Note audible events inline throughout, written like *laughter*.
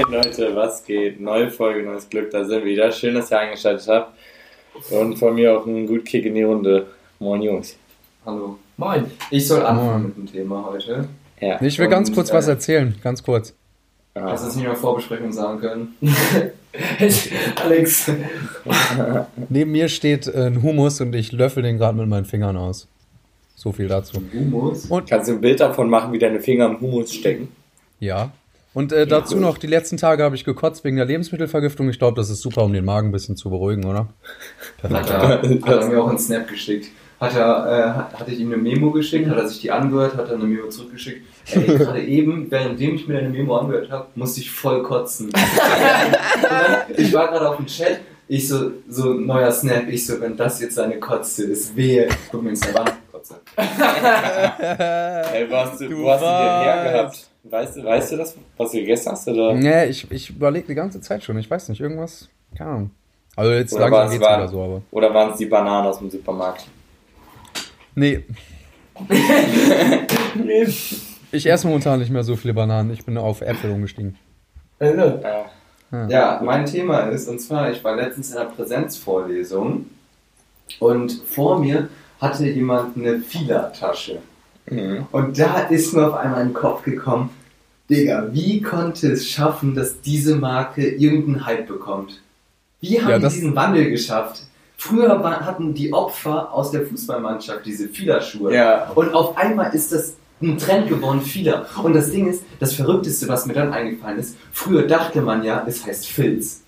Moin Leute, was geht? Neue Folge, neues Glück, da sind wir wieder. Schön, dass ihr eingeschaltet habt. Und von mir auch einen guten Kick in die Runde. Moin Jungs. Hallo. Moin. Ich soll anfangen mit dem Thema heute. Ja. Ich will ganz Und, kurz äh, was erzählen, ganz kurz. Ah. Hast du es nicht in der Vorbesprechung sagen können? *laughs* Alex. *laughs* Neben mir steht äh, ein Hummus und ich löffel den gerade mit meinen Fingern aus. So viel dazu. Humus. Und Kannst du ein Bild davon machen, wie deine Finger im Humus stecken? ja. Und äh, dazu noch, die letzten Tage habe ich gekotzt wegen der Lebensmittelvergiftung. Ich glaube, das ist super, um den Magen ein bisschen zu beruhigen, oder? Hat er, hat er mir auch einen Snap geschickt. Hat er, äh, hat, hatte ich ihm eine Memo geschickt, hat er sich die angehört, hat er eine Memo zurückgeschickt. Ey, *laughs* gerade eben, währenddem ich mir deine Memo angehört habe, musste ich voll kotzen. *laughs* Dann, ich war gerade auf dem Chat, ich so, so neuer Snap, ich so, wenn das jetzt seine Kotze ist, wehe. Guck mir ins Snap an, Kotze. *laughs* Ey, wo hast du, Du wo hast du den hergehabt? Weißt du, weißt du das, was du gegessen hast? Oder? Nee, ich, ich überlege die ganze Zeit schon. Ich weiß nicht, irgendwas. Keine Ahnung. Also jetzt Oder langsam was geht's war- wieder so, aber. Oder waren es die Bananen aus dem Supermarkt? Nee. *laughs* Ich esse momentan nicht mehr so viele Bananen. Ich bin auf Äpfel umgestiegen. Ja. Ja, mein Thema ist, und zwar, ich war letztens in einer Präsenzvorlesung und vor mir hatte jemand eine Fila-Tasche. Mhm. Und da ist mir auf einmal in den Kopf gekommen, Digga, wie konnte es schaffen, dass diese Marke irgendeinen Hype bekommt? Wie haben Ja, die diesen Wandel geschafft? Früher war, hatten die Opfer aus der Fußballmannschaft diese Fila-Schuhe. Ja. Und auf einmal ist das ein Trend geworden, Fila. Und das Ding ist, das Verrückteste, was mir dann eingefallen ist, früher dachte man ja, es heißt Filz.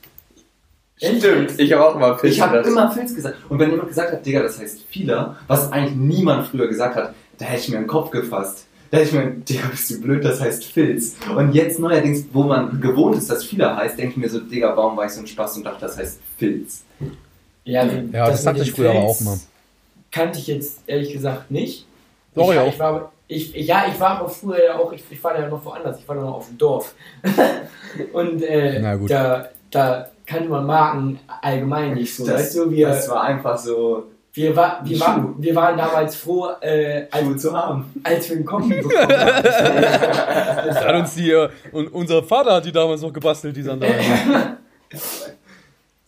Stimmt, ich habe auch mal Fisch Ich habe immer Filz gesagt. Und wenn jemand gesagt hat, Digga, das heißt Fila, was eigentlich niemand früher gesagt hat, da hätte ich mir den Kopf gefasst. Da hätte ich mir, *laughs* Digga, bist du blöd, das heißt Filz. Und jetzt neuerdings, wo man gewohnt ist, dass Fila heißt, denke ich mir so, Digga, warum war ich so ein Spaß und dachte, das heißt Filz. Ja, Ja, das, hatte mit ich früher aber Filz auch mal. Kannte ich jetzt ehrlich gesagt nicht. Doch, ich, ja. Ich war, ich, ja, ich war aber früher ja auch, ich, ich war ja noch woanders, ich war noch auf dem Dorf. *laughs* Und äh, Na gut. Da, da kannte man Marken allgemein nicht so. Das, weißt du, wir, das war einfach so, wir, war, wir, waren, wir waren damals froh, äh, als, zu haben. als wir einen Kombi *laughs* bekommen haben. Das hat uns die, und unser Vater hat die damals noch gebastelt, die Sandalen.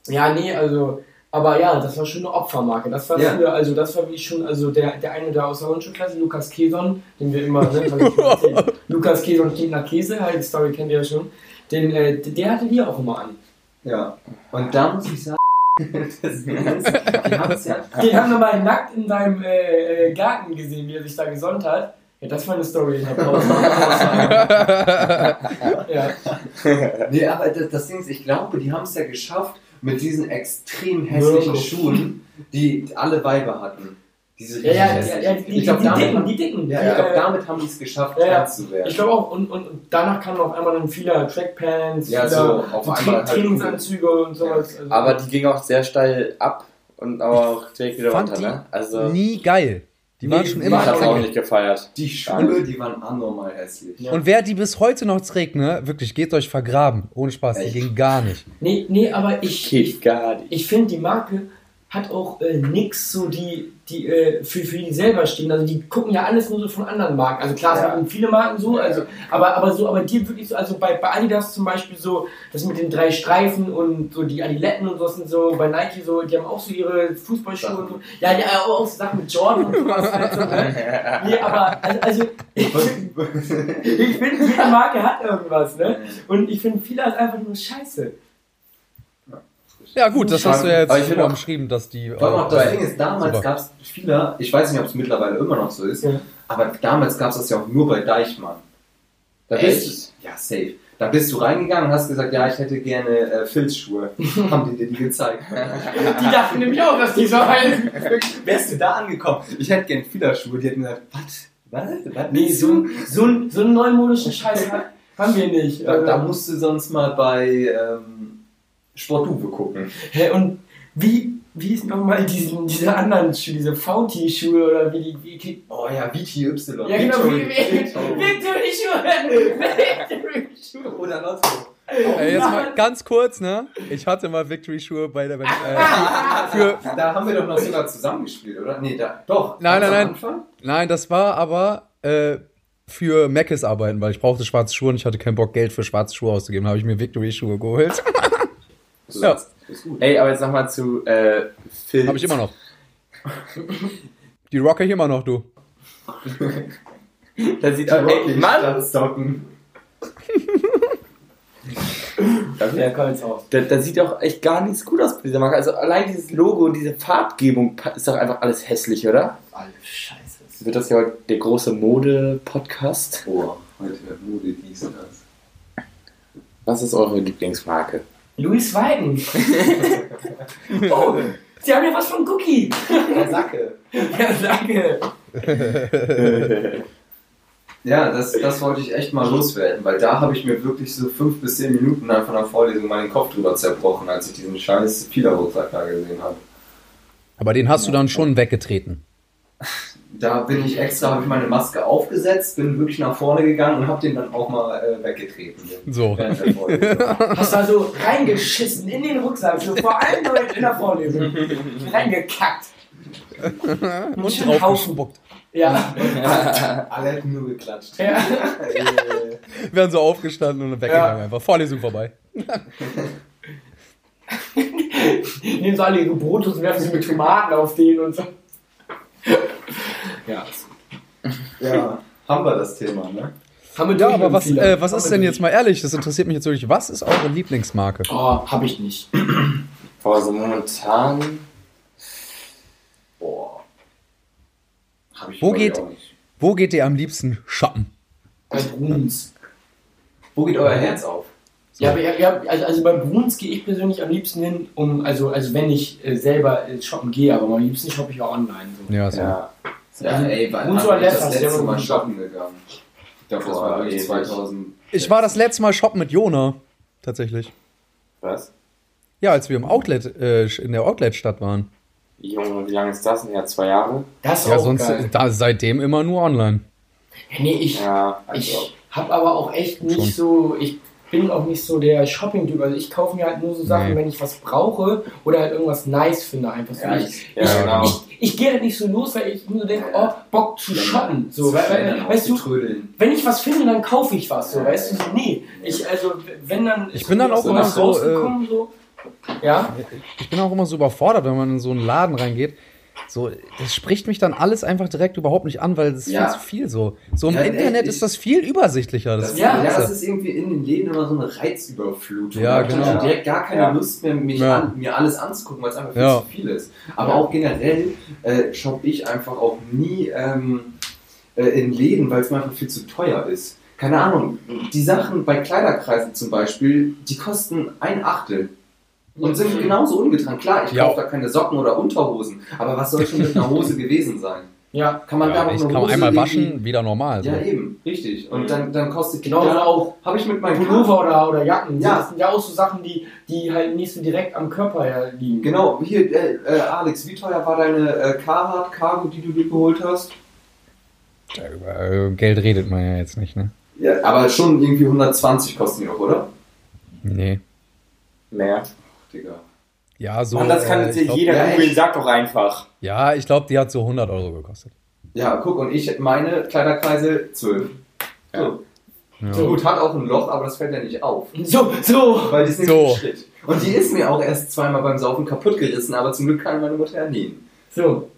Ja, nee, also, aber ja, das war schon eine Opfermarke. Das war Ja. früher, also das war wie schon, also der, der eine da aus der Grundschulklasse, Lukas Keson, den wir immer, ne. *laughs* Lukas Keson klingt nach Käse, halt, die Story kennt ihr ja schon. Den, äh, der hatte die auch immer an. Ja. Und da muss ich sagen, *laughs* das ist, die haben es ja Den haben wir mal nackt in seinem äh, äh, Garten gesehen, wie er sich da gesonnt hat. Ja, das war eine Story in der Pause. ja. Nee, aber das, das Ding ist, ich glaube, die haben es ja geschafft mit diesen extrem hässlichen. Schuhen, die alle Weiber hatten. Diese Ja, ja, ja, ja, die, ich glaube, die, damit, dicken, die dicken. ja, die, ich glaub, äh, damit haben die es geschafft, Ja, ja. Zu werden. Ich glaube auch, und, und, danach kamen auf einmal dann viele Trackpants, Ja, so, auf so einmal halt Trainingsanzüge und sowas. Also, Aber die ging auch sehr steil ab und aber auch direkt wieder Fand runter, die ne? Also, Nie geil. Die waren Nee, schon die immer ich hab's auch nicht gefeiert. die Schuhe, die waren anormal hässlich. Ja. Und wer die bis heute noch trägt, ne, wirklich, geht euch vergraben. Ohne Spaß, die Echt? gehen gar nicht. nee, nee, aber ich, Geht gar nicht. ich finde, die Marke hat auch äh, nix so, die, die äh, für, für die selber stehen. Also die gucken ja alles nur so von anderen Marken. Also klar, es Ja. sind viele Marken so, also, aber, aber so, aber die wirklich so, also bei, bei Adidas zum Beispiel so, das mit den drei Streifen und so die Adiletten und so sind so, bei Nike so, die haben auch so ihre Fußballschuhe und so. Ja, ja, auch so Sachen mit Jordan und sowas. halt *laughs* so, ne? Nee, aber also, also *laughs* ich finde, ich find, jede Marke hat irgendwas, ne? Und ich finde, viele ist einfach nur scheiße. Ja gut, das hast du ja jetzt auch- umschrieben, dass die... Allem auch das Ding ist, damals gab es viele, ich weiß nicht, ob es mittlerweile immer noch so ist, Ja. aber damals gab es das ja auch nur bei Deichmann. Da Echt? bist du, ja, safe. Da bist du reingegangen und hast gesagt, ja, ich hätte gerne äh, Filzschuhe. *laughs* Haben die dir die gezeigt. Die dachten nämlich auch, dass die so heißen. *laughs* Wärst du da angekommen? Ich hätte gerne Fiederschuhe. Die hätten gesagt, was? Was? Was? Nee, so, ein- so, so einen neumodischen Scheiß ha- haben wir nicht. Da, da Also, musst du sonst mal bei ähm, Sportuwe gucken. hä, und wie, wie ist nochmal diesen, diese anderen Schuhe, diese VT-Schuhe oder wie die. Wie, wie, Oh ja, VTY. ja, genau, wie, wie, Victory. Victory-Schuhe! Victory-Schuhe! *laughs* Oder Lotto. Ey, jetzt mal ganz kurz, ne? Ich hatte mal Victory-Schuhe bei der... Äh, *laughs* für, Da haben wir doch noch sogar zusammengespielt, oder? Nee, da, doch. Nein, nein, nein. Anfang? nein, das war aber... Äh, für Mc's arbeiten, weil ich brauchte schwarze Schuhe und ich hatte keinen Bock, Geld für schwarze Schuhe auszugeben. Da habe ich mir Victory-Schuhe geholt. *laughs* ja, Ey, aber jetzt nochmal zu äh, Filz. habe ich immer noch. Die rocke ich immer noch, du. *laughs* Das sieht auch, ey, Mann, Stocken. *laughs* Ja, komm jetzt auf. da, da sieht auch echt gar nichts gut aus bei dieser Marke. Also allein dieses Logo und diese Farbgebung ist doch einfach alles hässlich, oder? Alle Scheiße. Wird das ja heute der große Mode-Podcast? Boah, heute Mode, dies, das. Was ist eure Lieblingsmarke? Louis Weiden. *laughs* oh, Sie haben ja was von Cookie. Der Sacke. Ja, danke. *laughs* Ja, das, das wollte ich echt mal loswerden, weil da habe ich mir wirklich so fünf bis zehn Minuten nach einer Vorlesung meinen Kopf drüber zerbrochen, als ich diesen scheiß Pila-Rucksack da gesehen habe. Aber den hast du dann schon weggetreten. *laughs* Da bin ich extra, habe ich meine Maske aufgesetzt, bin wirklich nach vorne gegangen und habe den dann auch mal äh, weggetreten. So. *laughs* Hast du also reingeschissen in den Rucksack, so vor allen Leuten in der Vorlesung. Reingekackt. Und Haufen. draufgespuckt. Ja. *laughs* Alle hätten nur geklatscht. ja. Äh, Werden so aufgestanden und weggegangen einfach. Vorlesung vorbei. *laughs* Nehmen sie alle ihre Brotos und werfen sie mit Tomaten auf den und so. Ja. ja, haben wir das Thema, ne? Haben wir Ja, aber was, äh, was Haben ist denn jetzt mal ehrlich? Das interessiert mich jetzt wirklich. Was ist eure Lieblingsmarke? Oh, hab ich nicht. Boah, so momentan. Boah. Hab ich Wo geht-. Wo geht ihr am liebsten shoppen? Bei Bruns. Wo geht euer Herz auf? Ja, aber ja, ja, also, also bei Bruns gehe ich persönlich am liebsten hin, um, also, also wenn ich äh, selber äh, shoppen gehe, aber am liebsten shoppe ich ja online. So. Ja, so. Ja. Ja, Also, ey, wann so ich das letzte Mal shoppen gegangen? Ich glaube, das war wirklich ewig. 2000. Ich war das letzte Mal shoppen mit Jona. Tatsächlich. Was? Ja, als wir im Outlet, äh, in der Outlet-Stadt waren. Junge, wie lange ist das denn? Ja, zwei Jahre? Das ist Ja, auch sonst geil. da seitdem immer nur online. Nee, ich, Ja, also. ich habe aber auch echt nicht Schon. so, ich bin auch nicht so der Shopping-Typ. Also ich kaufe mir halt nur so Sachen, Nee. wenn ich was brauche oder halt irgendwas nice finde. Einfach so. Ja, ich, ich, Ja, ich, genau. ich, ich gehe halt nicht so los, weil ich nur so denke, oh, Bock zu shoppen. So, weil, weil, weißt du, trödeln. wenn ich was finde, dann kaufe ich was. So, weißt du, so, nee. Ich, also, wenn dann. Ich bin dann auch so immer so, rausgekommen, so. Ja. Ich bin auch immer so überfordert, wenn man in so einen Laden reingeht. So, das spricht mich dann alles einfach direkt überhaupt nicht an, weil das ist Ja. viel zu viel so. So im Ja, Internet ich- ist das viel übersichtlicher. Das Das, ja, das ist irgendwie in den Läden immer so eine Reizüberflutung. Ja, hab ich genau. dann direkt gar keine Ja. Lust mehr, mich Ja. an, mir alles anzugucken, weil es einfach viel Ja. zu viel ist. Aber auch generell äh, shoppe ich einfach auch nie ähm, äh, in Läden, weil es mir einfach viel zu teuer ist. Keine Ahnung, die Sachen bei Kleiderkreisen zum Beispiel, die kosten ein Achtel. Und sind genauso ungetragen. Klar, ich Ja. kaufe da keine Socken oder Unterhosen, aber was soll schon mit einer Hose *laughs* gewesen sein? Ja. Kann man da ja, noch ich eine kann Hose einmal waschen, wieder normal. So. Ja, eben, richtig. Und dann, dann kostet die Genau, oder auch habe ich mit meinem Pullover oder, oder Jacken. Ja. Das sind ja auch so Sachen, die, die halt nicht so direkt am Körper her liegen. Genau, hier, äh, äh, Alex, wie teuer war deine äh, Carhartt Cargo, die du dir geholt hast? Ja, Über äh, Geld redet man ja jetzt nicht, ne? Ja, aber schon irgendwie 120 kosten die noch, oder? Nee. Mehr. Digga. Ja, so. Und das kann äh, jetzt ich glaub, jeder ja, googeln, sag doch einfach. Ja, ich glaube, die hat so 100 Euro gekostet. Ja, guck, und ich, meine Kleiderkreise 12. So. Ja. so gut, hat auch ein Loch, aber das fällt ja nicht auf. So, so. Weil die ist nicht So. so. Schritt. Und die ist mir auch erst zweimal beim Saufen kaputt gerissen, aber zum Glück kann meine Mutter ja nähen. So.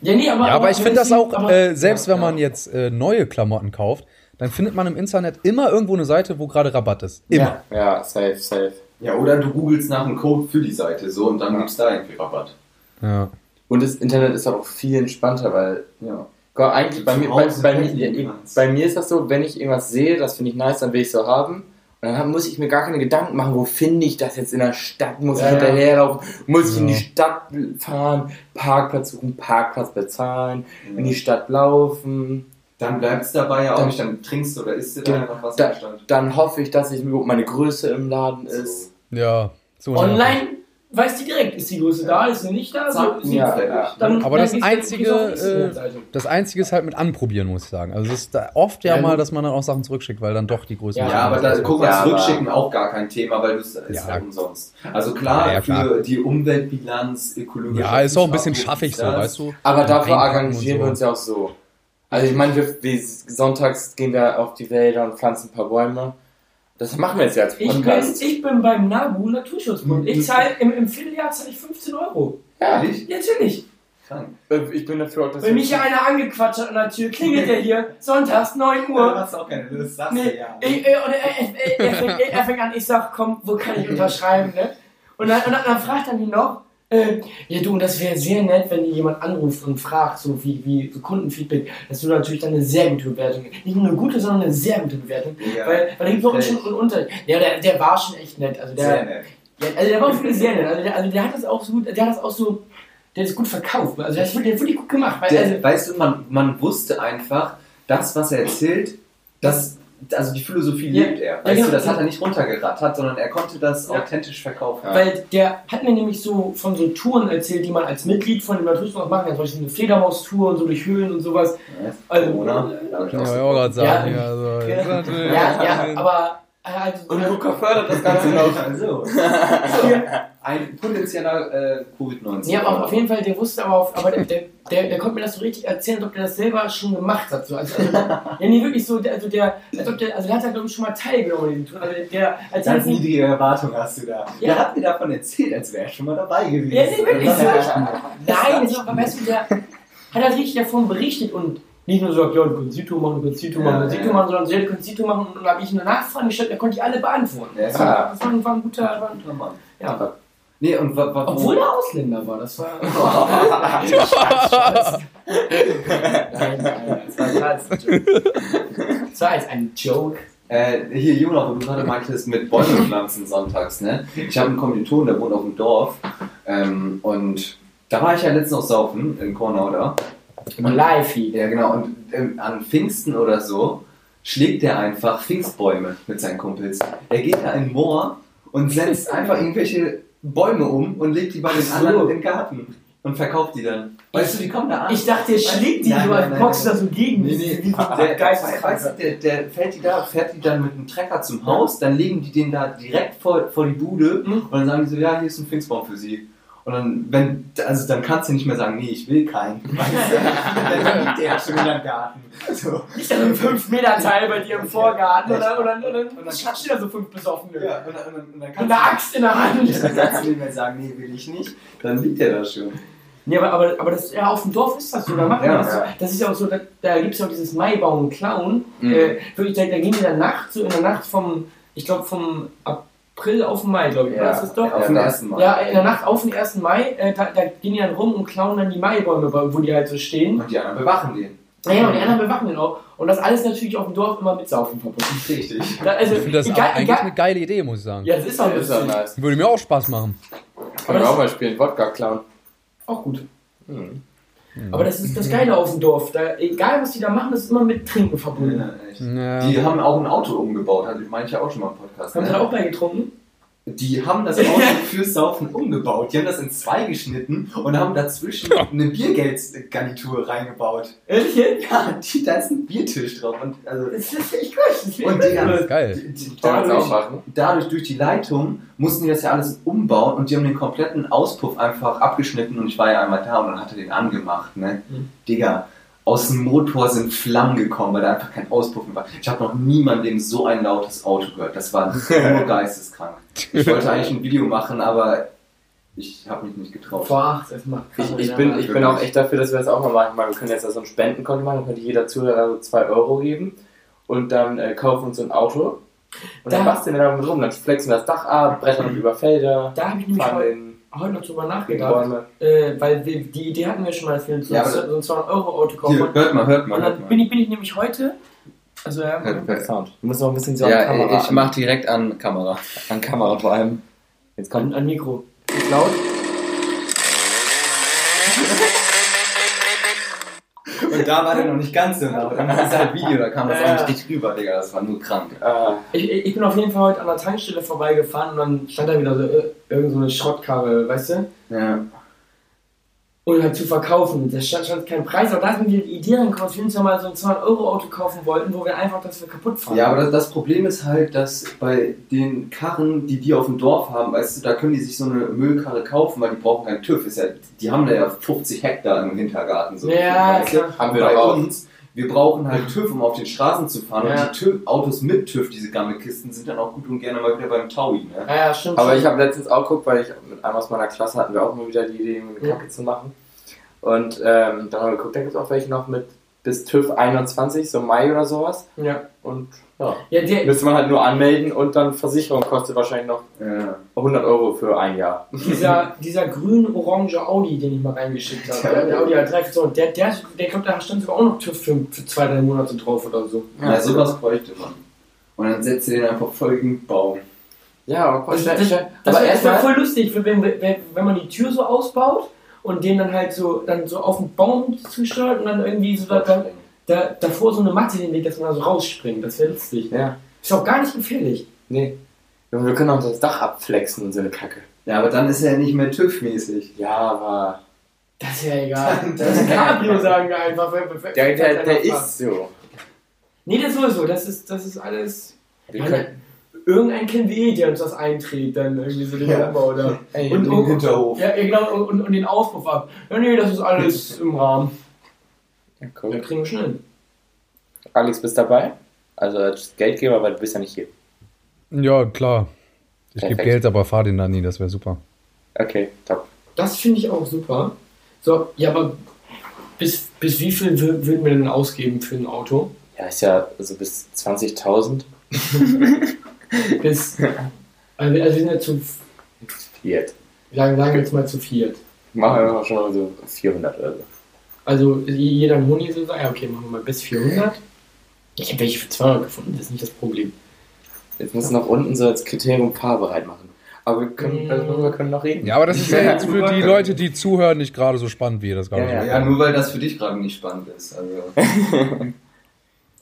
ja, nee, aber, Ja, aber ich finde das auch, aber- äh, selbst ja, wenn man jetzt äh, neue Klamotten kauft, dann findet man im Internet immer irgendwo eine Seite, wo gerade Rabatt ist. Immer. Ja, safe, safe. Ja, oder du googelst nach einem Code für die Seite so und dann gibt's da irgendwie Rabatt. Ja. Und das Internet ist auch viel entspannter, weil Ja. Gott, eigentlich bei mir, bei, bei, mir, ja, bei mir ist das so, wenn ich irgendwas sehe, das finde ich nice, dann will ich so haben. Und dann muss ich mir gar keine Gedanken machen, wo finde ich das jetzt in der Stadt? Muss Ja, ich ja. hinterherlaufen? Muss ich in Ja. die Stadt fahren? Parkplatz suchen, Parkplatz bezahlen, in die Stadt laufen. Dann bleibt es dabei ja auch Dann- nicht, dann trinkst du oder isst du da Genau. einfach was Da- im Stand. Dann hoffe ich, dass ich meine Größe im Laden ist. Ja. So Online weiß die direkt, ist die Größe da, ist sie nicht da? So, sie- ja, ja. Dann, Aber dann das einzige, äh, Internetseite. Das Einzige ist halt mit Anprobieren, muss ich sagen. Also es ist da oft ja, Ja, mal, dass man dann auch Sachen zurückschickt, weil dann doch die Größe Ja, aber da guck mal, Ja, zurückschicken auch gar kein Thema, weil das ist Ja. umsonst. Also klar, Ja, ja, klar. für die Umweltbilanz, ökologische Ja, ist auch ein bisschen schaffig so, weißt du? Aber dafür und wir uns ja auch so. Also ich meine, wir, wir sonntags gehen wir auf die Wälder und pflanzen ein paar Bäume. Das machen wir jetzt ja als Ich bin, Podcast. ich bin beim NABU Naturschutzbund. Ich zahle im, im Vierteljahr zahle ich 15 Euro. ja, Ehrlich? Ja, natürlich. Krank. ich bin dafür auch, dass Wenn mich hier einer angequatscht hat an der Tür, klingelt der hier, sonntags 9 Uhr. hast auch keine Lust, sagst Nee, ich, äh, und er, er, er, fängt, er fängt an, ich sag, komm, wo kann ich *laughs* unterschreiben, ne? Und dann, und dann, dann fragt er mich noch, äh, *clears throat* ja du, und das wäre sehr nett, wenn dir jemand anruft und fragt, so wie, wie so Kundenfeedback, dass du natürlich dann eine sehr gute Bewertung Nicht nur eine gute, sondern eine sehr gute Bewertung. Ja, weil, weil da gibt es echt. schon einen Unter. Ja, der, der war schon echt nett. Also der, Sehr nett. Ja, also der war wirklich sehr nett. Also der, also der hat das auch so gut, der hat das auch so, der das gut verkauft. Also der hat das wirklich gut gemacht. Weil, Der, also, weißt du, man, man wusste einfach, das, was er erzählt, das, also die Philosophie Ja. lebt er. Ja, Weißt genau. du, das hat er nicht runtergerattert, sondern er konnte das Ja. authentisch verkaufen. Weil der hat mir nämlich so von so Touren erzählt, die man als Mitglied von dem Naturschutzbund machen kann. Zum Beispiel eine Fledermaustour und so durch Höhlen und sowas. Also, Corona, hab ich Ja, auch gerade sagen. Ja, Ja, also, ja. Ja, ja, aber also, Und Luca fördert das Ganze *laughs* noch. Also, ein potenzieller äh, Covid-19. Ja, aber auf jeden Fall, der wusste aber, auf, aber der, der, der, der konnte mir das so richtig erzählen, als ob der das selber schon gemacht hat. So. Also, also, ja, nee, wirklich so, der, also der, als ob der, also der hat da glaube ich schon mal teilgenommen in. Also der, als Ganz niedrige Erwartung hast du da. Ja. Der hat mir davon erzählt, als wäre er schon mal dabei gewesen. Ja, nee, wirklich Das so. Nein, das war, weißt du, der hat halt richtig davon berichtet und nicht nur gesagt, ja, du kannst Zito machen, du kannst Ja, machen, du kannst machen, sondern ja, du kannst Zito machen und dann habe ich eine Nachfrage gestellt, da konnte ich alle beantworten. Ja. Das, war, das war, ein, war ein guter, war ein, Guter Mann. ja. Nee, und wa, wa, Obwohl er Ausländer war, das war. *laughs* *laughs* nein, nein, das war klar, das war ein Joke. Das war jetzt ein Joke. Äh, hier, Jonas, wo du gerade meintest, mit Bäume *laughs* pflanzen sonntags, ne? Ich habe einen Kommiliton, der wohnt auf dem Dorf. Ähm, und da war ich ja letztens noch saufen, in Kornau da. Im Live-Feed. Ja, genau. Und ähm, an Pfingsten oder so schlägt er einfach Pfingstbäume mit seinen Kumpels. Er geht da in den Moor und setzt einfach irgendwelche Bäume um und legt die bei den anderen in den Garten und verkauft die dann. Weißt du, die kommen da an. Ich dachte, der schlägt die Nein, so, nein, nein. da so gegen. Nee, die. nee, so der, ein der, du, der, fährt die da, fährt die dann mit dem Trecker zum Haus, dann legen die den da direkt vor, vor die Bude Mhm. und dann sagen die so, ja, hier ist ein Pfingstbaum für sie. Und dann, wenn, also dann kannst du nicht mehr sagen, nee, ich will keinen. *laughs* Weißt du? dann liegt der ja schon in deinem Garten. So. Nicht da so ein 5-Meter-Teil bei dir im Vorgarten oder, oder, oder, Und dann- dann schatzt da so fünf Besoffene. Ja, und dann, und dann, und dann Und kannst eine Axt in der Hand. du, dann kannst du nicht mehr sagen, nee, will ich nicht. Dann liegt der da schon. Nee, aber, aber, aber das, ja, auf dem Dorf ist das so. Da machen Ja, das, so. ja. das ist ja auch so, da, da gibt es ja auch dieses Maibaum Clown. Mhm. Äh, wirklich, da, da gehen die in der Nacht, so in der Nacht vom, ich glaube vom April auf den Mai, glaube ich, war das das doch? auf den Ja, ersten Mal. Ja, in der Nacht auf den 1. Mai, äh, da, da gehen die dann rum und klauen dann die Maibäume, wo die halt so stehen. Und die anderen bewachen den. Naja, und die anderen bewachen den auch. Und das alles natürlich auf dem Dorf immer mit Saufen verbunden. Richtig. Da, also, Ich finde das egal, eigentlich egal, eine geile Idee, muss ich sagen. ja, das ist auch Das ist auch lustig. nice. Würde mir auch Spaß machen. Können wir auch mal spielen, Wodka klauen. Auch gut. Hm. Aber das ist das Geile auf dem Dorf. Da, egal, was die da machen, das ist immer mit Trinken verbunden. Ja. Die haben auch ein Auto umgebaut, hatte ich meine ich ja auch schon mal im Podcast. Haben sie Ne? da auch bei getrunken? Die haben das Auto fürs Saufen umgebaut. Die haben das in zwei geschnitten und haben dazwischen eine Biergeldgarnitur reingebaut. Ehrlich? Ja, die, da ist ein Biertisch drauf. Und, also, Das ist echt gut. Das und die, cool. Geil. die, die, das dadurch, auch machen? dadurch, durch die Leitung, mussten die das ja alles umbauen und die haben den kompletten Auspuff einfach abgeschnitten und ich war ja einmal da und dann hat er den angemacht. Ne? Mhm. Digga, aus dem Motor sind Flammen gekommen, weil da einfach kein Auspuff mehr war. Ich habe noch niemandem so ein lautes Auto gehört. Das war *laughs* nur geisteskrank. Ich wollte eigentlich ein Video machen, aber ich habe mich nicht getraut. Boah, das macht Ich, ich, bin, ich bin auch echt dafür, dass wir das auch mal machen. Wir können jetzt so ein Spendenkonto machen, dann könnte jeder Zuhörer so 2 Euro geben und dann äh, kaufen uns so ein Auto und dann Da- basteln wir damit rum. Dann flexen wir das Dach ab, brettern über Felder, Da fahren heute, in heute noch drüber nachgedacht. Äh, weil wir, die Idee hatten wir schon mal, dass wir uns Ja, so ein 200-Euro-Auto kaufen. Hier, hört mal, hört mal, Und hört dann mal. bin ich, bin ich nämlich heute. Also, ja. Hört, hört. Sound. Du musst noch ein bisschen so an Ja, Kamera. ich mach direkt an Kamera. an Kamera vor allem. Jetzt kommt An, an Mikro. Ist laut. Und da war der noch nicht ganz so laut. Dann ist halt Video, da kam das auch nicht dicht rüber, Digga. Das war nur krank. Ich, ich bin auf jeden Fall heute an der Tankstelle vorbeigefahren und dann stand da wieder so äh, irgend so eine Schrottkarre, weißt du? Ja. Und halt zu verkaufen. Da stand, stand kein Preis, aber da ist mir die Idee dass wir uns ja mal so ein 200-Euro-Auto kaufen wollten, wo wir einfach das für kaputt fahren. Ja, aber das, das Problem ist halt, dass bei den Karren, die die auf dem Dorf haben, weißt du, da können die sich so eine Müllkarre kaufen, weil die brauchen keinen TÜV. Ist ja, die haben da ja 50 Hektar im Hintergarten. So Ja, weißt du? klar. haben wir bei uns, Wir brauchen halt TÜV, um auf den Straßen zu fahren. Ja. Und die TÜV, Autos mit TÜV, diese Gammelkisten, sind dann auch gut und gerne mal wieder beim Taui. Ne? Ja, ja, stimmt. Aber ich habe letztens auch geguckt, weil ich mit einem aus meiner Klasse hatten wir auch mal wieder die Idee, eine Ja. Kacke zu machen. Und ähm, dann haben wir geguckt, da gibt es auch welche noch mit bis TÜV 21, so Mai oder sowas. ja. Und ja, Ja, der, müsste man halt nur anmelden und dann Versicherung kostet wahrscheinlich noch Ja. 100 Euro für ein Jahr. dieser, dieser grün-orange Audi, den ich mal reingeschickt habe, der, der Audi A3, so, der, der, der glaube, da stand sogar auch noch TÜV für, für zwei, drei Monate drauf oder so. Ja, sowas bräuchte man. Und dann setzt ihr den einfach voll gegen den Baum. Ja, aber Das, stell- das, stell- das aber wäre wär erstmal. voll lustig, wenn, wenn, wenn man die Tür so ausbaut und den dann halt so, dann so auf den Baum zusteuert und dann irgendwie so da, da, da, davor so eine Matte hinlegt, dass man da so rausspringt. Das wäre lustig. Ja, Ist auch gar nicht gefährlich. nee. Und wir können auch das Dach abflexen und so eine Kacke. Ja, aber dann ist er ja nicht mehr TÜV-mäßig. Ja, aber. Das ist ja egal. Das ist Cabrio, sagen wir einfach. Der, der, der ist so. Nee, das ist sowieso. Das ist, das ist alles. Wir können, irgendein kennen wir eh, der uns das einträgt, dann irgendwie so den Ja. Umbau da. ey, Und, den und, Hinterhof. Ja, ja, genau, und, und den Auspuff ab. Ja, nee, das ist alles im Rahmen. Ja, kriegen wir schnell. Alex, bist dabei? Also als Geldgeber, weil du bist ja nicht hier. Ja, klar. Ich gebe. Geld, aber fahr den dann nie, das wäre super. Okay, top. Das finde ich auch super. So, ja, aber bis, bis wie viel wür- würden wir denn ausgeben für ein Auto? Ja, ist ja so bis 20.000. *laughs* Bis. Also, wir- also wir sind ja zu. Jetzt. Sagen, sagen wir jetzt mal zu viert. Machen wir mal schon mal so 400 oder so. Also jeder Huni so sagt, ja, okay, machen wir mal bis 400. Ich habe welche für 200 gefunden, das ist nicht das Problem. Jetzt musst du noch unten so als Kriterium fahrbereit machen. Aber wir können, Mm. darüber können noch reden. Ja, aber das ist ja jetzt für die Leute, die zuhören, nicht gerade so spannend, wie ihr das gerade Ja, so Ja, nur weil das für dich gerade nicht spannend ist. Also. *laughs*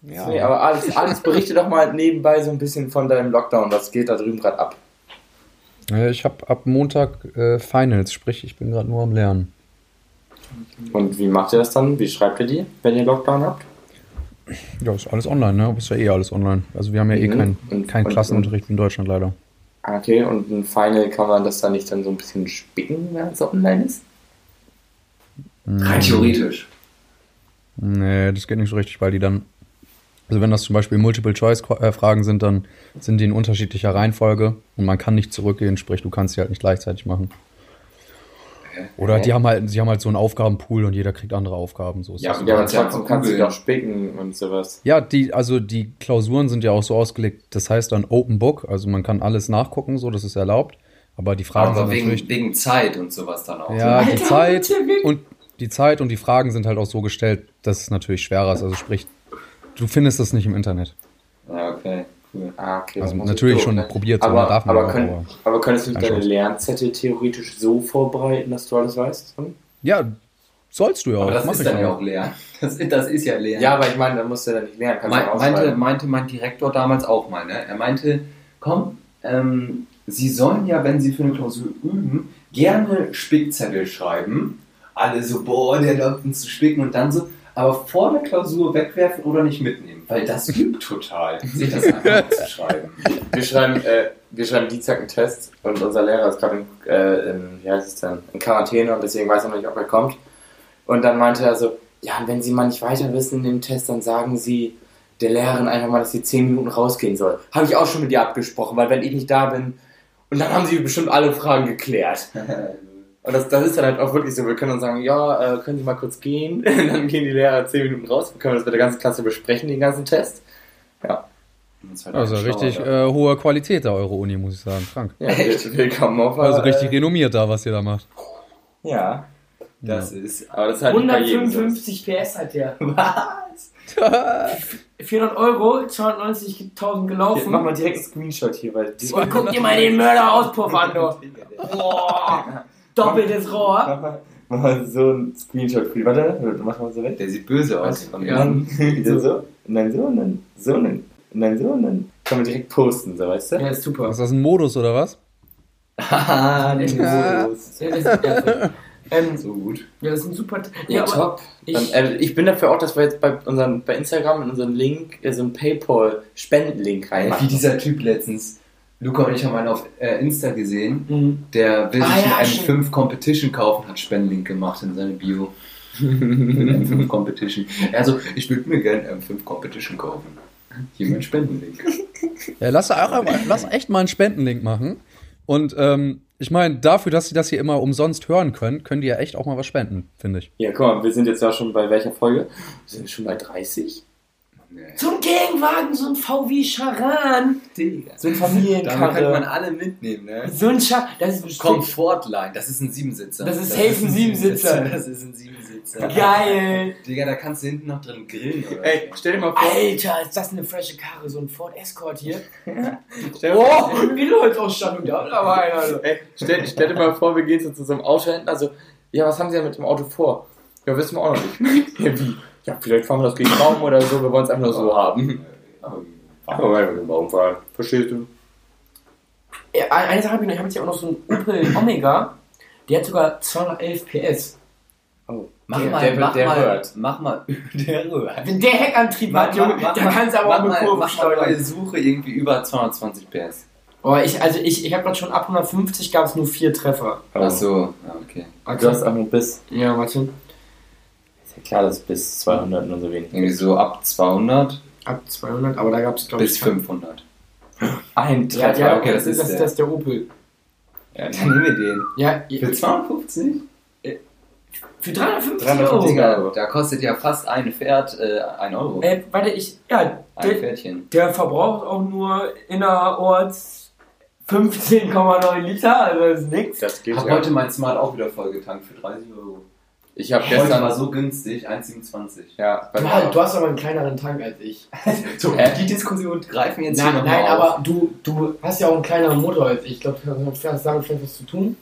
Ja. Nee, aber Alex, Alex, berichte doch mal nebenbei so ein bisschen von deinem Lockdown. Was geht da drüben gerade ab? Ja, Ich habe ab Montag äh, Finals, sprich, ich bin gerade nur am Lernen. Und wie macht ihr das dann? Wie schreibt ihr die, wenn ihr Lockdown habt? Ja, ist alles online, ne? Ist ja eh alles online. Also wir haben ja eh Mhm. keinen Und- kein und- Klassenunterricht in Deutschland leider. Ah, Okay, und ein Final kann man das dann nicht dann so ein bisschen spicken, wenn es online ist? Rein theoretisch. Nee, das geht nicht so richtig, weil die dann, also wenn das zum Beispiel Multiple-Choice-Fragen sind, dann sind die in unterschiedlicher Reihenfolge und man kann nicht zurückgehen, sprich, du kannst sie halt nicht gleichzeitig machen. Oder die haben halt, sie haben halt so einen Aufgabenpool und jeder kriegt andere Aufgaben. So ist Ja, Ja, aber trotzdem kannst du doch spicken und sowas. Ja, die, also die Klausuren sind ja auch so ausgelegt, das heißt dann Open Book, also man kann alles nachgucken, so, das ist erlaubt. Aber die Fragen Aber sind wegen, natürlich. wegen Zeit und sowas dann auch. Ja, die Zeit und die Zeit und die Fragen sind halt auch so gestellt, dass es natürlich schwerer ist. Also sprich, du findest das nicht im Internet. Ja, okay. Cool. Ah, okay. Also natürlich ich schon ne? probiert, aber, darf man aber, auch, können, aber- aber könntest du deine. Lernzettel theoretisch so vorbereiten, dass du alles weißt? Hm? Ja, sollst du ja auch. Aber das mach ist dann ja auch leer. *laughs* Das, das ist ja leer. Ja, aber ich meine, da musst du ja nicht lernen. Kannst du Mei- auch meinte, meinte mein Direktor damals auch mal, ne? Er meinte, komm, ähm, Sie sollen ja, wenn Sie für eine Klausur üben, gerne Spickzettel schreiben. Alle so, boah, der glaubt uns zu spicken und dann so, aber vor der Klausur wegwerfen oder nicht mitnehmen, weil das *laughs* übt total, sich das einfach zu schreiben. Wir schreiben, äh, wir schreiben Dienstag einen Test und unser Lehrer ist gerade in, äh, in, wie heißt es denn, in Quarantäne und deswegen weiß er noch nicht, ob er kommt. Und dann meinte er so, ja, wenn Sie mal nicht weiter wissen in dem Test, dann sagen Sie der Lehrerin einfach mal, dass sie 10 Minuten rausgehen soll. Habe ich auch schon mit ihr abgesprochen, weil wenn ich nicht da bin, und dann haben sie bestimmt alle Fragen geklärt. *laughs* Und das, das ist dann halt auch wirklich so, wir können dann sagen, ja, äh, können Sie mal kurz gehen? *laughs* Und dann gehen die Lehrer 10 Minuten raus, wir können das mit der ganzen Klasse besprechen, den ganzen Test. Ja, war Also richtig ja. äh, hohe Qualität der Euro-Uni, muss ich sagen. Krank. ja *laughs* willkommen auf Also äh, richtig renommiert da, was ihr da macht. Ja, Das ist. aber das ist halt nicht bei jedem so. 155 PS hat der. *laughs* Was? 400 Euro, 290.000 Jetzt mach gelaufen. mal direkt einen Screenshot hier, weil die Und guck dir mal den Mörder-Auspuff an, du. Boah, doppeltes Rohr. Mach mal, so ein Screenshot. Warte, mach mal so weg. Der sieht böse aus. Und *laughs* Ja. dann so, und dann so, und dann so, und dann, und dann so, und dann können wir direkt posten, so, weißt du? Ja, ist super. Ist das ein Modus oder was? Haha, Ja. Modus. Ja, das ist, ja, *laughs* ähm, So gut. ja, das ist ein super. Ja, Ja, top. ich, Ich, äh, ich bin dafür auch, dass wir jetzt bei, unserem, bei Instagram in unseren Link äh, so einen Paypal-Spendenlink Wie reinmachen. dieser Typ letztens. Luca und ich haben einen auf äh, Insta gesehen. Mhm. Der will Ah, sich ja, einen stimmt. 5 Competition kaufen, hat Spendenlink gemacht in seine Bio. Eine M5 Competition. Also, ich würde mir gerne M5 Competition kaufen. Hier mein Spendenlink. Ja, lass, auch, lass echt mal einen Spendenlink machen. Und ähm, ich meine, dafür, dass sie das hier immer umsonst hören können, können die ja echt auch mal was spenden, finde ich. Ja, guck mal, wir sind jetzt ja schon bei welcher Folge? Wir sind schon bei 30. Nee. So ein Gegenwagen, so ein VW Charan. Digga. So ein Damit kann man Familienkarre. alle mitnehmen, ne? So ein Charan. Das ist bestimmt Comfortline, das ist ein Siebensitzer. Das ist safe ein Siebensitzer. Das ist ein Siebensitzer. geil. Digga, da kannst du hinten noch drin grillen, oder? Ey, stell dir mal vor, Alter, ist das eine frische Karre, so ein Ford Escort hier. *laughs* stell, Oh, wie Leutausstattung da dabei, Alter. ey, stell, stell dir mal vor, wir gehen so zu so einem Autohändler, also, ja, was haben Sie denn mit dem Auto vor? Ja, wissen wir auch noch nicht. *laughs* Ja, wie? Ja, vielleicht fahren wir das gegen den Baum oder so, wir wollen es einfach nur so haben. Aber mal mit dem Baum fahren. Verstehst du? Ja, eine Sache habe ich noch, ich habe jetzt hier auch noch so einen Opel Omega, der hat sogar 211 PS. Oh, Mach der, mal, der, mach der mal, hört. mach mal, *laughs* der rührt. Wenn der Heckantrieb hat, Junge, mach der mal- kann es aber mach auch mit mal- Kurven Mach mal bei steuern. Suche irgendwie über 220 PS. Oh, ich, also ich, ich habe gerade schon ab 150 gab es nur vier Treffer. Oh. Ach so, ja, okay. Du hast auch nur bis, Ja, warte. Ist ja klar, dass bis 200 nur so wenig. Irgendwie so ab 200 Ab 200, aber da gab es glaube bis ich... 500. Ein Ja, Treffer. ja, okay, das, das ist, das, ist ist der. das ist der Opel. Ja, dann nehmen wir den. Ja, Für 250? für 350 350 Euro. Digga, da kostet ja fast ein Pferd äh, 1 Euro. Äh, warte, ich, ja, Ein der, Pferdchen. der verbraucht auch nur innerorts 15,9 Liter, also das ist nix. Das Ich geht habe ja. heute mein Smart auch wieder vollgetankt für 30 Euro. Ich habe Heute war gestern, so günstig, 1,27. ja, bei Du, hast- du hast aber einen kleineren Tank als ich. *laughs* So, Hä? die Diskussion greifen jetzt Nein, hier nein auf. aber du, du hast ja auch einen kleineren Motor als ich. Ich glaube, das hat damit vielleicht was zu tun.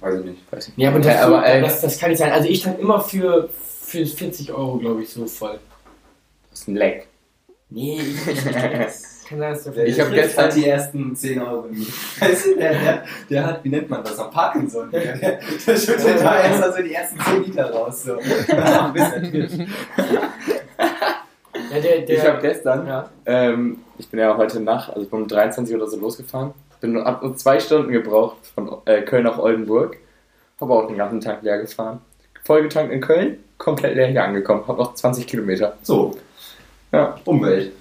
weiß ich nicht, weiß ich nicht. Ja, aber, das, Ja, aber, ey, das, das kann nicht sein. Also ich tank immer für, für 40 Euro, glaube ich, so voll. das ist ein Leck. Nee, ich, ich, ich *laughs* der Ich hab Fritz gestern- hat die ersten 10 Euro nicht. Weißt du, der, der, der hat, wie nennt man das, am Parkinson. Der, der, der schüttet da erst also die ersten 10 Liter raus. So. Ja, *laughs* der, der, Ich habe gestern, ja. ähm, ich bin ja heute Nacht, also ich bin um 23 oder so losgefahren, bin nur ab nur zwei Stunden gebraucht von äh, Köln nach Oldenburg, habe auch den ganzen Tag leer gefahren. Vollgetankt in Köln, komplett leer hier angekommen, habe noch 20 Kilometer. So, Ja, Umwelt.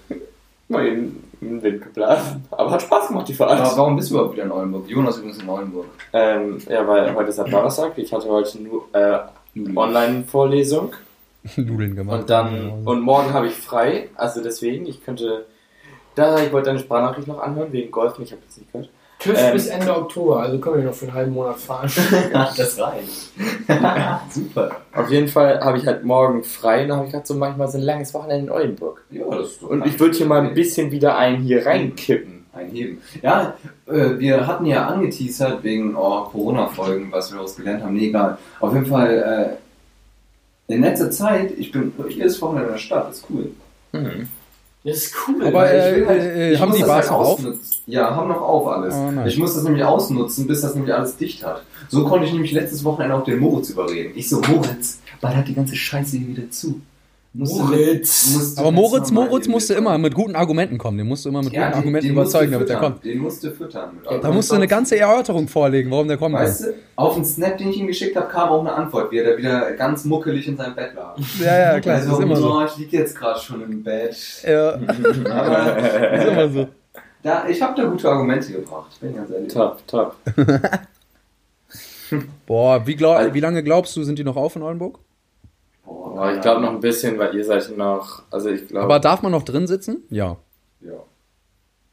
In den Wind geblasen. Aber hat Spaß gemacht, die Fahrt. Aber warum bist du überhaupt wieder in Oldenburg? Jonas übrigens in Oldenburg. Ähm, ja, weil heute ist ja Donnerstag, ich hatte heute nur äh, Online-Vorlesung *laughs* Nudeln gemacht. und dann und morgen habe ich frei, also deswegen, ich könnte, da ich wollte deine Sprachnachricht noch anhören wegen Golfen, ich habe jetzt nicht gehört. TÜV Ähm. bis Ende Oktober, also können wir noch für einen halben Monat fahren. *laughs* das reicht. *laughs* Super. Auf jeden Fall habe ich halt morgen frei und dann habe ich gerade so manchmal so ein langes Wochenende in Oldenburg. Ja, das ist Und ich würde hier mal ein bisschen wieder einen hier reinkippen. einheben. Ja, äh, wir hatten ja angeteasert wegen oh, Corona-Folgen, was wir daraus gelernt haben. Nee, egal. Auf jeden Fall, äh, in letzter Zeit, ich bin jedes Wochenende in der Stadt, ist cool. Mhm. Das ist cool. Aber, äh, ich will halt- äh, ich haben muss die das Bars halt ausnutzen. Ja, haben noch auf alles. Oh, nice. Ich muss das nämlich ausnutzen, bis das nämlich alles dicht hat. So konnte ich nämlich letztes Wochenende auch den Moritz überreden. Ich so, Moritz, bald hat die ganze Scheiße hier wieder zu. Musst du- Moritz. musst du Aber Moritz, Moritz musste immer mit guten Argumenten kommen. Den musst du immer mit Ja, guten den- Argumenten den überzeugen, damit der kommt. Den musst du füttern. Mit Ja, Da musst du eine ganze Erörterung vorlegen, warum der kommen Weißt kann. du, auf den Snap, den ich ihm geschickt habe, kam auch eine Antwort, wie er da wieder ganz muckelig in seinem Bett lag. *laughs* Ja, ja, klar, also, ist immer so. oh, ich liege jetzt gerade schon im Bett. Ja, *laughs* Aber das ist immer so. Da, ich habe da gute Argumente gebracht, bin ganz ehrlich. Top, top. *laughs* Boah, wie, glaub, wie lange glaubst du, sind die noch auf in Oldenburg? Boah, ich glaube noch ein bisschen, weil ihr seid noch, also ich glaube. Aber darf man noch drin sitzen? Ja. Ja.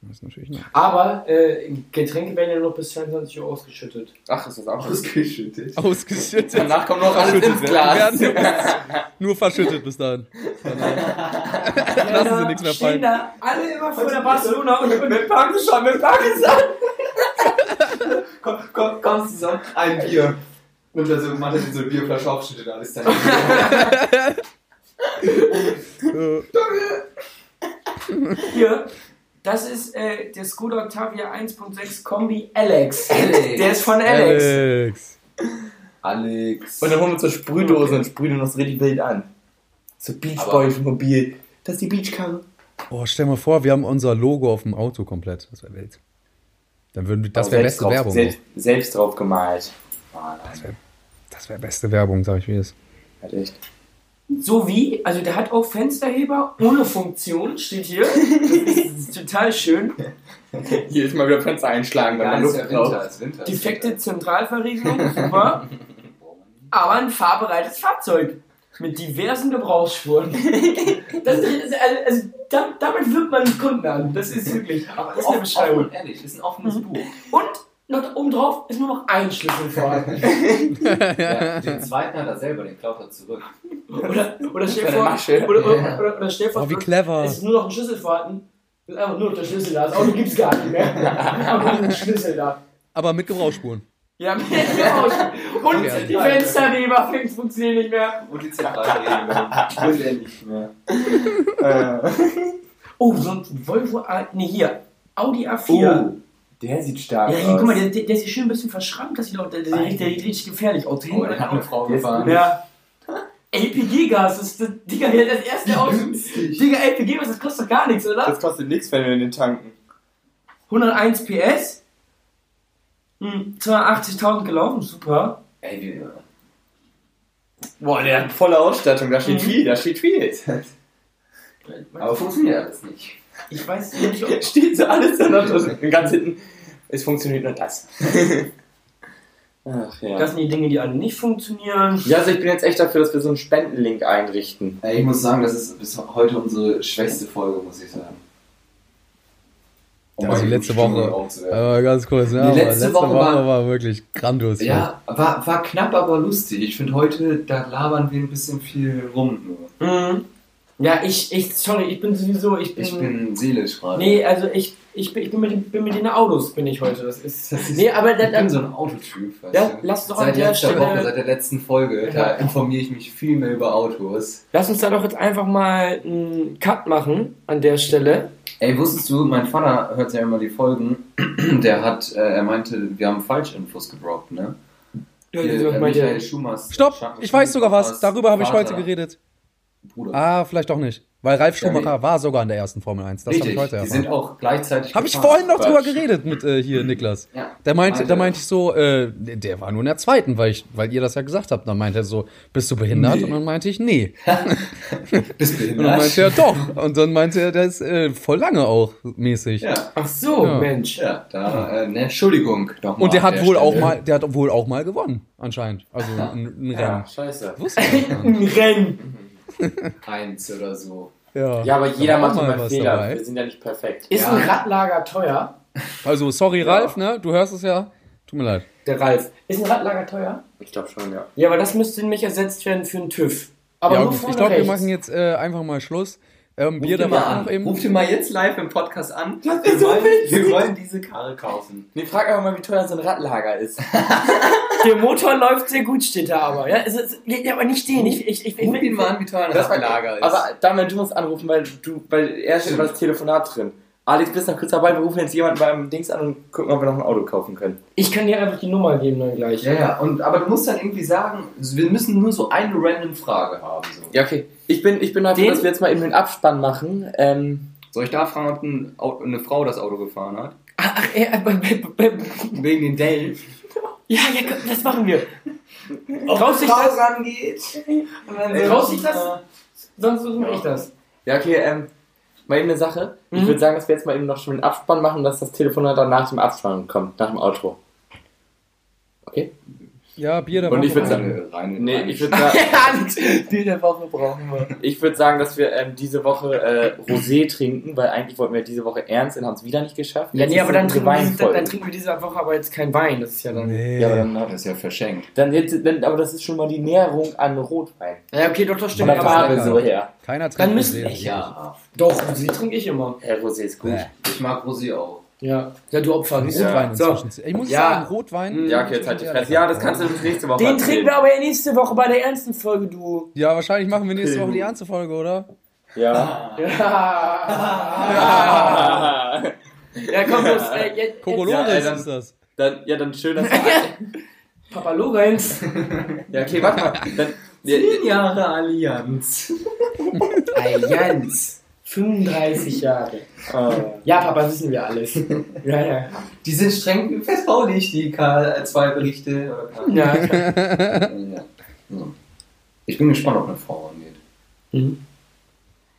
Das ist natürlich nicht. Aber äh, Getränke werden ja noch bis 22 Uhr ausgeschüttet. ach, ist das auch Ausgeschüttet. Ausgeschüttet. Danach kommt noch alles Verschüttet ins. Glas. Werden *laughs* nur verschüttet bis dahin. *laughs* Lassen sie nichts mehr stehen fallen. da alle immer vor der Barcelona und, und mit Pakistan, mit Pakistan. *laughs* Komm, komm, du so, ein Bier. Nimmt er so, macht er so eine Bierflasche auf, schüttet alles dann. Äh, Hier, das ist äh, der Skoda Octavia 1.6 Kombi Alex. Alex. Der ist von Alex. Alex. Alex. Und dann holen wir uns so Sprühdose und sprühen uns richtig wild an. So Beach Boys Mobil. Das ist die Beachkarre. Boah, stell mal vor, wir haben unser Logo auf dem Auto komplett. Das wäre wild. Dann würden wir, das wäre beste drauf, Werbung. Selbst, selbst drauf gemalt. Das wäre das wär beste Werbung, sag ich wie es. Halt echt. So wie, also der hat auch Fensterheber ohne Funktion, steht hier. Das ist *laughs* total schön. Hier ist mal wieder Fenster einschlagen, wenn Ja, man ist Luft ja Winter, braucht. ist Winter. Defekte. Zentralverriegelung, *laughs* super. Aber ein fahrbereites Fahrzeug. Mit diversen Gebrauchsspuren. *laughs* Das ist, also, also, da, damit wirbt man den Kunden an. Das ist wirklich. Aber das ist eine Beschreibung. offen, ehrlich, ist ein offenes Buch. Und noch obendrauf ist nur noch ein Schlüssel vorhanden. *laughs* Ja, den zweiten hat er selber, den klaut er zurück. Oder, oder stell vor, oder, oder, oder, oder stell vor, Oh, wie clever. es ist nur noch ein Schlüssel vorhanden. Ist einfach nur noch der Schlüssel da. Das Auto gibt es gar nicht mehr. Aber nur ein Schlüssel da. Aber mit Gebrauchsspuren. Ja, mit Und Okay. die Fensterheber funktionieren nicht mehr. Und die er nicht mehr. Oh, so ein Volvo A. Nee, hier. Audi A4. Oh, der sieht stark Ja, aus. hier, guck mal, der, der, der ist hier schön ein bisschen verschrammt. Das sieht auch, der, der, der, der sieht richtig gefährlich aus. Oh, der hat eine Frau gefahren. Ja. LPG-Gas, das ist das, Digga, das erste Auto. Digga, LPG-Gas, das kostet doch gar nichts, oder? Das kostet nichts, wenn wir in den tanken. 101 PS. Hm, 280.000 gelaufen, super. Ey, wie, Boah, der hat volle Ausstattung, da steht Mhm. viel, da steht viel. aber funktioniert alles nicht. Ich weiß nicht, ob *laughs* steht so alles da noch drin. Ganz hinten, es funktioniert nur das. *laughs* Ach ja. das sind die Dinge, die alle nicht funktionieren. ja, also ich bin jetzt echt dafür, dass wir so einen Spendenlink einrichten. Ey, ich muss sagen, das ist bis heute unsere schwächste Folge, muss ich sagen. Um Also mal die letzte Woche, aufzuwerten. aber ganz kurz, ja, letzte letzte, Woche Woche, war- war, wirklich grandios. Ja, war, war knapp, aber lustig. Ich finde heute, da labern wir ein bisschen viel rum nur. Mhm. Ja, ich, ich, sorry, ich bin sowieso, ich bin. Ich bin seelisch gerade. nee, also ich, ich, bin, ich bin, mit, den- bin mit den Autos, bin ich heute. Das ist. Das ist- nee, aber Ich bin so ein Autotyp, weißt Ja, du? lass doch an Seit der letzter Stelle- Woche, seit der letzten Folge, da Ja. informiere ich mich viel mehr über Autos. Lass uns da doch jetzt einfach mal einen Cut machen an der Stelle. Ey, wusstest du, mein Vater hört ja immer die Folgen, *clears throat* der hat, äh, er meinte, wir haben Falschinfos gedroppt, ne? Ja, Hier, äh, Michael Schumachs. Stopp, Scha- ich weiß sogar was. Darüber habe ich heute geredet. Bruder. Ah, vielleicht doch nicht. Weil Ralf Ja, Schumacher nee. war sogar in der ersten Formel 1. Das habe ich heute die sind erfahren. auch gleichzeitig Habe ich vorhin noch drüber geredet mit äh, hier Niklas. Ja. Der meinte, Meinte da meinte ich so, äh, der war nur in der zweiten, weil ich, weil ihr das ja gesagt habt. Dann meinte er so, bist du behindert? Nee. Und dann meinte ich, nee. *laughs* Bist *laughs* Und dann behindert? meinte er, doch. Und dann meinte er, der ist äh, voll lange auch mäßig. Ja, Ach so, Ja. Mensch. ja, da, äh, ne, Entschuldigung nochmal. Und der hat wohl auch mal, der hat wohl auch mal gewonnen, anscheinend. Also ein, ein Ja, Rennen. scheiße. Wusste ich. *laughs* Ein Rennen. *laughs* Eins oder so. Ja. Ja, aber jeder macht immer Fehler. dabei. Wir sind ja nicht perfekt. Ist Ja. ein Radlager teuer? Also sorry Ralf, ne? Du hörst es ja. Tut mir leid. Der Ralf. Ist ein Radlager teuer? Ich glaube schon, ja. Ja, aber das müsste nämlich ersetzt werden für einen TÜV. Aber ja, nur ich glaube, wir machen jetzt äh, einfach mal Schluss. Ähm, Bier, da Ruf den mal war an. noch eben. Ruf den mal jetzt live im Podcast an. Das ist wir, so wollen, witzig. wir wollen diese Karre kaufen. Nee, frag einfach mal, wie teuer so ein Radlager ist. *laughs* Der Motor läuft sehr gut, steht da aber. Ja, es ist, ja aber nicht den. Ich, ich, ich, ich, Ruf ihn mal an, wie teuer ein Radlager ist. aber Damian, du musst anrufen, weil du, weil er steht über das Telefonat drin. Alex, bist noch kurz dabei, wir rufen jetzt jemanden beim Dings an und gucken, ob wir noch ein Auto kaufen können. ich kann dir einfach die Nummer geben dann gleich. ja, ja, und, aber du musst dann irgendwie sagen, wir müssen nur so eine random Frage haben. So. Ja, okay. Ich bin, ich bin dafür, Den? dass wir jetzt mal eben den Abspann machen. Ähm, Soll ich da fragen, ob ein Auto, eine Frau das Auto gefahren hat? Ach, äh, bei, bei, Wegen den Dave. ja, ja, das machen wir. Traust dich das? rangeht. Traust dich das? Sonst mache ich das. ja, okay, ähm, mal eben eine Sache. Ich Mhm. würde sagen, dass wir jetzt mal eben noch schon den Abspann machen, dass das Telefonat dann nach dem Abspann kommt, nach dem Outro. Okay? Ja, Bier, da Und ich noch würd was. sagen- reine, Nee, reine ich würde sagen, *laughs* Alex, die der Woche brauchen wir. ich würd sagen, dass wir ähm, diese Woche äh, Rosé trinken, weil eigentlich wollten wir diese Woche ernst und haben es wieder nicht geschafft. Ja, nee, aber dann trinken, wir, diese- dann, dann trinken wir diese Woche aber jetzt kein Wein. Das ist ja dann. Nee. Ja, aber dann, Das ist ja verschenkt. dann jetzt, dann, aber das ist schon mal die Näherung an Rotwein. Ja, okay, doch, doch, Von stimmt. der Aber, Farbe so her. Keiner trinkt Dann müssen- Rosé. Ja. doch, sie trinke ich immer. Ja, Rosé ist gut. Bäh. Ich mag Rosé auch. Ja, ja du Opfer. Rotwein So. inzwischen. Ich muss Ja. sagen, Rotwein. Ja, okay, jetzt halt die Fresse. Ja, das kannst du nächste Woche Den erzählen. trinken wir aber ja nächste Woche bei der ernsten Folge, du. Ja, wahrscheinlich machen wir nächste Woche die ernste Folge, oder? Ja. Ja, ja komm, los. Äh, jetzt, jetzt, Kokolores Ja, ey, dann- ist das. Dann, ja, dann schön, dass du... *laughs* Papa Lorenz. ja, okay, warte mal. Dann, ja, Zehn Jahre Allianz. *laughs* Allianz. 35 Jahre. oh. Ja, Papa, wissen wir alles. *laughs* Ja, ja. Die sind streng vertraulich, die K2-Berichte. Ja, Ja. Ich bin gespannt, ob eine Frau rangeht. Mhm.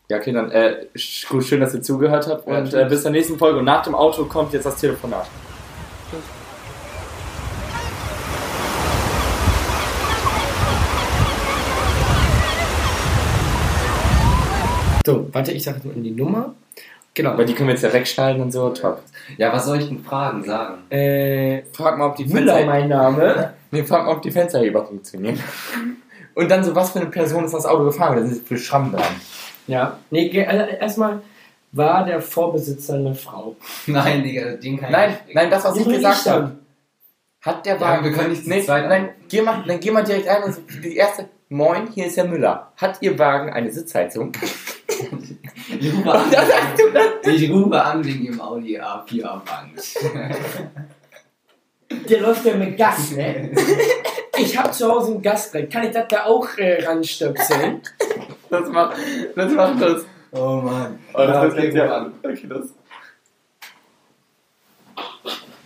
Ja, okay, dann äh, schön, dass ihr zugehört habt und äh, bis zur nächsten Folge. Und nach dem Auto kommt jetzt das Telefonat. So, warte, ich sage jetzt mal die Nummer. Genau. Aber die können wir jetzt ja wegschneiden und so. Top. Ja, was soll ich denn fragen, sagen? Äh, Frag mal, ob die Müller, Fenster, mein Name. nee, frag mal, ob die Fensterheber funktionieren. Und dann so, was für eine Person ist das Auto gefahren? Da sind für Schramm dran. Ja. Nee, äh, erstmal war der Vorbesitzer eine Frau. *laughs* Nein, Digga, den kann Nein, ich nicht. nein, das, was ich gesagt habe. Hat der Ja, Wagen. wir können nicht nee, nein, geh mal, dann geh mal direkt rein und so, die erste. Moin, hier ist Herr Müller. Hat Ihr Wagen eine Sitzheizung? *laughs* Ich rufe an, Und dann sagst du dann. ich rufe an wegen dem Audi A4 Avant. *laughs* Der läuft ja mit Gas, ne? *laughs* Ich hab zu Hause ein Gasbrett. Kann ich das da auch äh, ranstöpseln? Das macht das. Macht das. Oh Mann. Oh, das okay, jetzt ja an. Okay, das.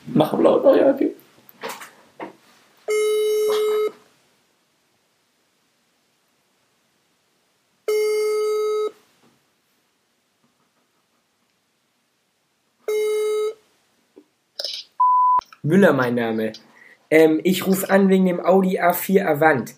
Mach laut, ja, okay. Müller, mein Name. Ähm, ich rufe an wegen dem Audi A4 Avant.